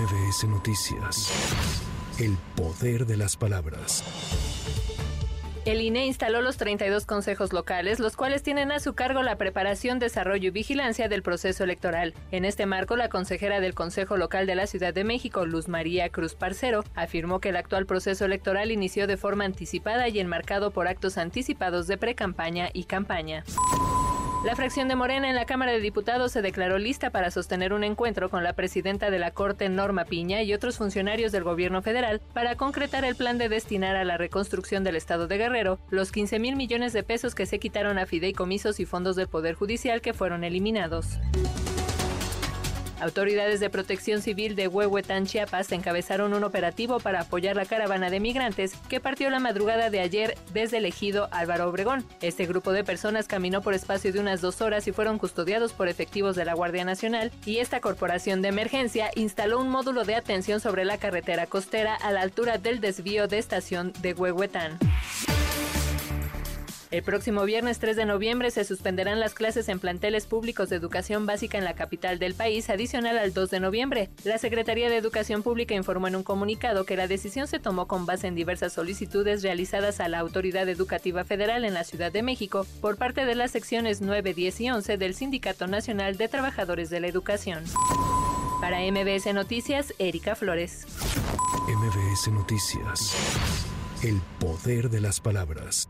MBS Noticias. El poder de las palabras. El INE instaló los 32 consejos locales, los cuales tienen a su cargo la preparación, desarrollo y vigilancia del proceso electoral. En este marco, la consejera del Consejo Local de la Ciudad de México, Luz María Cruz Parcero, afirmó que el actual proceso electoral inició de forma anticipada y enmarcado por actos anticipados de precampaña y campaña. La fracción de Morena en la Cámara de Diputados se declaró lista para sostener un encuentro con la presidenta de la Corte, Norma Piña, y otros funcionarios del gobierno federal para concretar el plan de destinar a la reconstrucción del Estado de Guerrero los 15 mil millones de pesos que se quitaron a fideicomisos y fondos del Poder Judicial que fueron eliminados. Autoridades de protección civil de Huehuetán, Chiapas, encabezaron un operativo para apoyar la caravana de migrantes que partió la madrugada de ayer desde el ejido Álvaro Obregón. Este grupo de personas caminó por espacio de unas dos horas y fueron custodiados por efectivos de la Guardia Nacional y esta corporación de emergencia instaló un módulo de atención sobre la carretera costera a la altura del desvío de estación de Huehuetán. El próximo viernes 3 de noviembre se suspenderán las clases en planteles públicos de educación básica en la capital del país, adicional al 2 de noviembre. La Secretaría de Educación Pública informó en un comunicado que la decisión se tomó con base en diversas solicitudes realizadas a la Autoridad Educativa Federal en la Ciudad de México por parte de las secciones 9, 10 y 11 del Sindicato Nacional de Trabajadores de la Educación. Para MBS Noticias, Erika Flores. MBS Noticias. El poder de las palabras.